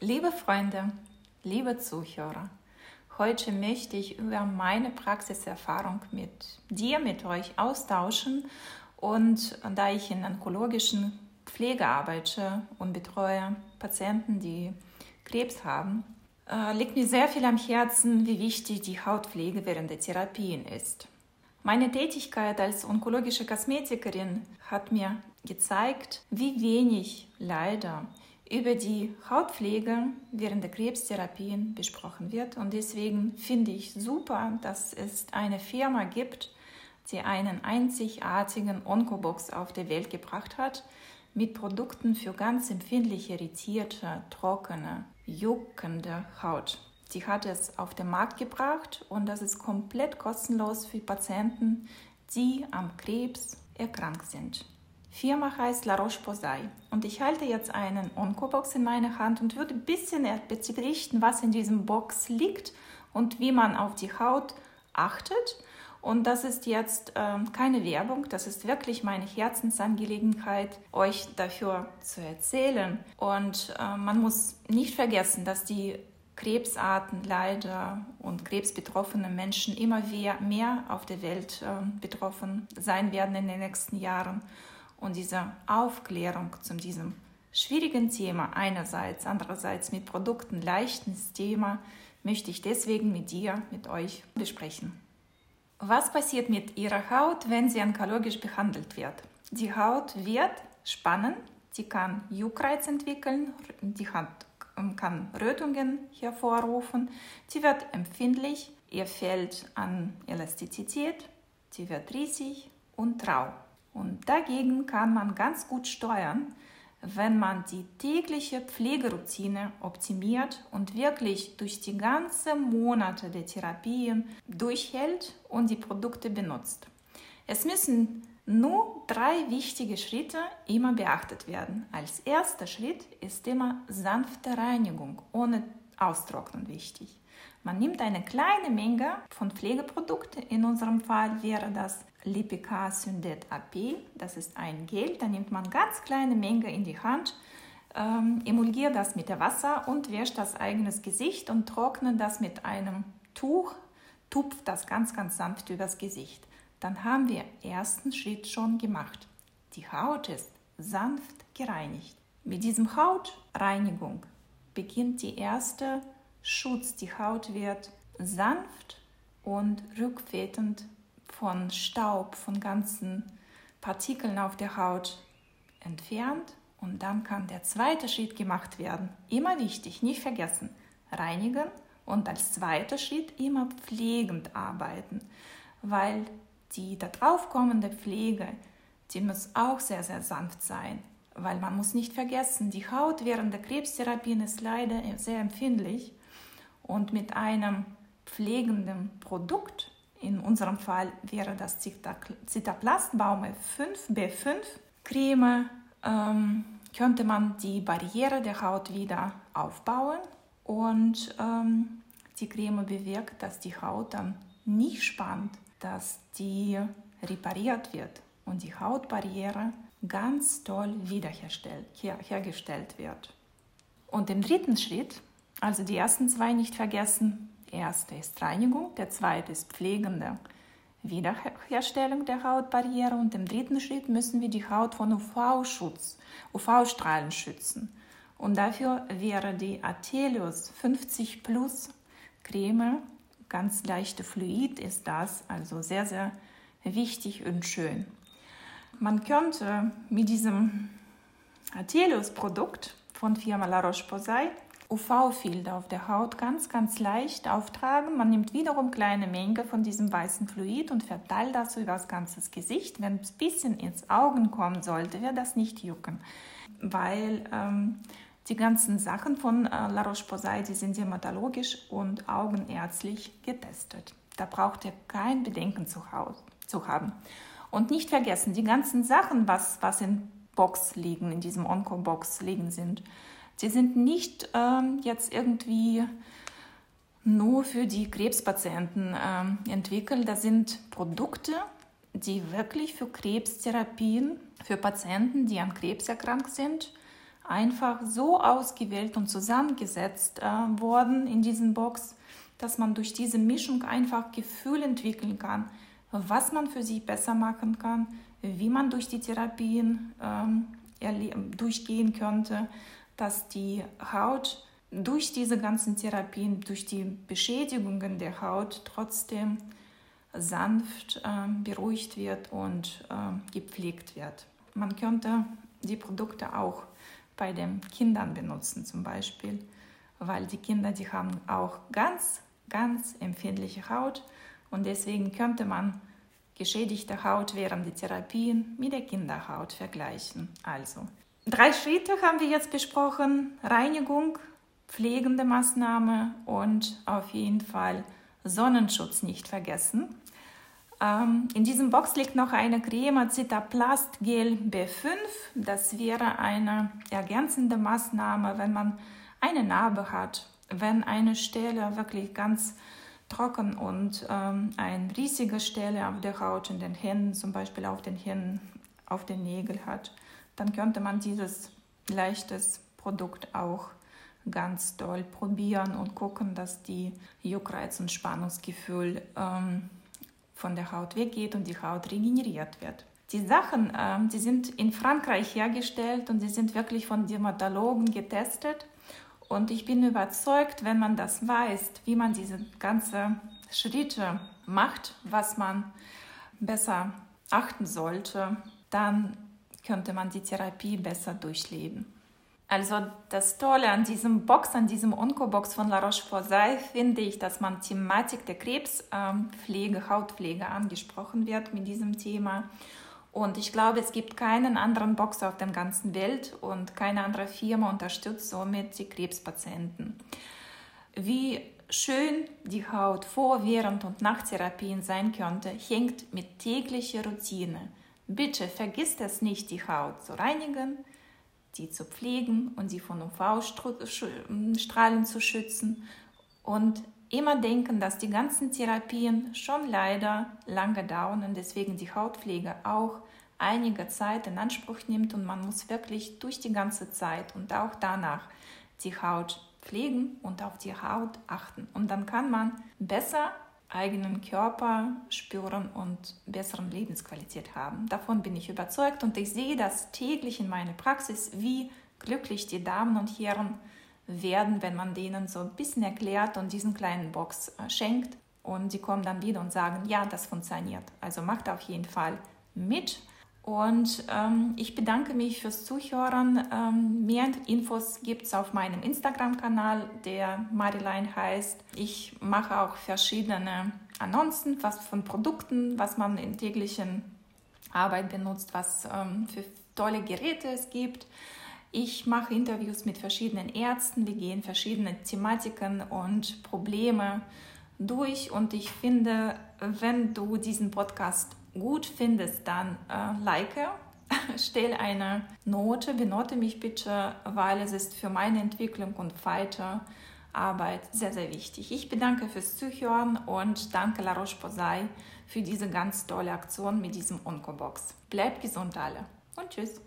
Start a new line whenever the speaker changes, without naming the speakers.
Liebe Freunde, liebe Zuhörer, heute möchte ich über meine Praxiserfahrung mit dir, mit euch austauschen. Und da ich in onkologischen Pflege arbeite und betreue Patienten, die Krebs haben, äh, liegt mir sehr viel am Herzen, wie wichtig die Hautpflege während der Therapien ist. Meine Tätigkeit als onkologische Kosmetikerin hat mir gezeigt, wie wenig leider über die Hautpflege während der Krebstherapien besprochen wird. Und deswegen finde ich super, dass es eine Firma gibt, die einen einzigartigen Onkobox auf die Welt gebracht hat, mit Produkten für ganz empfindlich irritierte, trockene, juckende Haut. Sie hat es auf den Markt gebracht und das ist komplett kostenlos für Patienten, die am Krebs erkrankt sind. Firma heißt La Roche-Posay und ich halte jetzt einen Onkobox in meiner Hand und würde ein bisschen berichten, was in diesem Box liegt und wie man auf die Haut achtet. Und das ist jetzt äh, keine Werbung, das ist wirklich meine Herzensangelegenheit, euch dafür zu erzählen. Und äh, man muss nicht vergessen, dass die Krebsarten leider und krebsbetroffene Menschen immer mehr auf der Welt äh, betroffen sein werden in den nächsten Jahren. Und diese Aufklärung zu diesem schwierigen Thema einerseits, andererseits mit Produkten leichtes Thema, möchte ich deswegen mit dir, mit euch besprechen. Was passiert mit Ihrer Haut, wenn sie onkologisch behandelt wird? Die Haut wird spannen, sie kann Juckreiz entwickeln, die Haut ähm, kann Rötungen hervorrufen, sie wird empfindlich, ihr fehlt an Elastizität, sie wird riesig und rau. Und dagegen kann man ganz gut steuern, wenn man die tägliche Pflegeroutine optimiert und wirklich durch die ganzen Monate der Therapien durchhält und die Produkte benutzt. Es müssen nur drei wichtige Schritte immer beachtet werden. Als erster Schritt ist immer sanfte Reinigung ohne Austrocknen wichtig. Man nimmt eine kleine Menge von Pflegeprodukten. In unserem Fall wäre das Lipica Syndet AP. Das ist ein Gel. Da nimmt man ganz kleine Menge in die Hand, ähm, emulgiert das mit Wasser und wäscht das eigenes Gesicht und trocknet das mit einem Tuch, tupft das ganz, ganz sanft übers Gesicht. Dann haben wir ersten Schritt schon gemacht. Die Haut ist sanft gereinigt. Mit diesem Hautreinigung beginnt die erste Schutz. Die Haut wird sanft und rückfetend von Staub, von ganzen Partikeln auf der Haut entfernt. Und dann kann der zweite Schritt gemacht werden. Immer wichtig, nicht vergessen, reinigen und als zweiter Schritt immer pflegend arbeiten, weil die darauf kommende Pflege, die muss auch sehr, sehr sanft sein, weil man muss nicht vergessen, die Haut während der Krebstherapien ist leider sehr empfindlich und mit einem pflegenden Produkt, in unserem Fall wäre das Zitaplastbaume 5B5 Creme, ähm, könnte man die Barriere der Haut wieder aufbauen und ähm, die Creme bewirkt, dass die Haut dann nicht spannt, dass die repariert wird und die Hautbarriere ganz toll wiederhergestellt her, hergestellt wird. Und im dritten Schritt also die ersten zwei nicht vergessen. Erste ist Reinigung, der zweite ist pflegende Wiederherstellung der Hautbarriere und im dritten Schritt müssen wir die Haut von UV-Schutz, UV-Strahlen schützen. Und dafür wäre die Atelius 50 Plus Creme, ganz leichte Fluid ist das, also sehr, sehr wichtig und schön. Man könnte mit diesem Atelius-Produkt von Firma La Roche-Posay UV-Filter auf der Haut ganz, ganz leicht auftragen. Man nimmt wiederum kleine Menge von diesem weißen Fluid und verteilt das über das ganze Gesicht. Wenn es ein bisschen ins Augen kommen sollte, wird das nicht jucken, weil ähm, die ganzen Sachen von äh, La Roche-Posay, die sind dermatologisch und augenärztlich getestet. Da braucht ihr kein Bedenken zu, zu haben. Und nicht vergessen, die ganzen Sachen, was, was in Box liegen, in diesem Onco-Box liegen sind, Sie sind nicht ähm, jetzt irgendwie nur für die Krebspatienten ähm, entwickelt. Das sind Produkte, die wirklich für Krebstherapien, für Patienten, die an Krebs erkrankt sind, einfach so ausgewählt und zusammengesetzt äh, worden in diesen Box, dass man durch diese Mischung einfach Gefühl entwickeln kann, was man für sich besser machen kann, wie man durch die Therapien ähm, durchgehen könnte, dass die Haut durch diese ganzen Therapien, durch die Beschädigungen der Haut trotzdem sanft äh, beruhigt wird und äh, gepflegt wird. Man könnte die Produkte auch bei den Kindern benutzen zum Beispiel, weil die Kinder, die haben auch ganz, ganz empfindliche Haut und deswegen könnte man geschädigte Haut während der Therapien mit der Kinderhaut vergleichen. Also, drei Schritte haben wir jetzt besprochen. Reinigung, pflegende Maßnahme und auf jeden Fall Sonnenschutz nicht vergessen. Ähm, in diesem Box liegt noch eine Creme Citaplast Gel B5. Das wäre eine ergänzende Maßnahme, wenn man eine Narbe hat, wenn eine Stelle wirklich ganz trocken und ähm, eine riesige Stelle auf der Haut, in den Händen, zum Beispiel auf den Händen, auf den Nägeln hat, dann könnte man dieses leichtes Produkt auch ganz doll probieren und gucken, dass die Juckreiz- und Spannungsgefühl ähm, von der Haut weggeht und die Haut regeneriert wird. Die Sachen, ähm, die sind in Frankreich hergestellt und sie sind wirklich von Dermatologen getestet. Und ich bin überzeugt, wenn man das weiß, wie man diese ganzen Schritte macht, was man besser achten sollte, dann könnte man die Therapie besser durchleben. Also das Tolle an diesem Box, an diesem Onco-Box von La Roche-Posay, finde ich, dass man Thematik der Krebspflege, Hautpflege angesprochen wird mit diesem Thema. Und ich glaube, es gibt keinen anderen Box auf der ganzen Welt und keine andere Firma unterstützt somit die Krebspatienten. Wie schön die Haut vor, während und nach Therapien sein könnte, hängt mit täglicher Routine. Bitte vergisst es nicht, die Haut zu reinigen, sie zu pflegen und sie von UV-Strahlen zu schützen und immer denken, dass die ganzen Therapien schon leider lange dauern und deswegen die Hautpflege auch einige Zeit in Anspruch nimmt und man muss wirklich durch die ganze Zeit und auch danach die Haut pflegen und auf die Haut achten. Und dann kann man besser eigenen Körper spüren und bessere Lebensqualität haben. Davon bin ich überzeugt und ich sehe das täglich in meiner Praxis, wie glücklich die Damen und Herren werden, wenn man denen so ein bisschen erklärt und diesen kleinen Box äh, schenkt. Und sie kommen dann wieder und sagen, ja, das funktioniert. Also macht auf jeden Fall mit. Und ähm, ich bedanke mich fürs Zuhören. Ähm, mehr Infos gibt es auf meinem Instagram-Kanal, der Marilein heißt. Ich mache auch verschiedene Annoncen was von Produkten, was man in täglichen Arbeit benutzt, was ähm, für tolle Geräte es gibt. Ich mache Interviews mit verschiedenen Ärzten. Wir gehen verschiedene Thematiken und Probleme durch. Und ich finde, wenn du diesen Podcast gut findest, dann äh, like, stell eine Note, benote mich bitte, weil es ist für meine Entwicklung und Weiterarbeit sehr, sehr wichtig. Ich bedanke fürs Zuhören und danke La Roche-Posay für diese ganz tolle Aktion mit diesem Onkobox. Bleibt gesund alle und tschüss.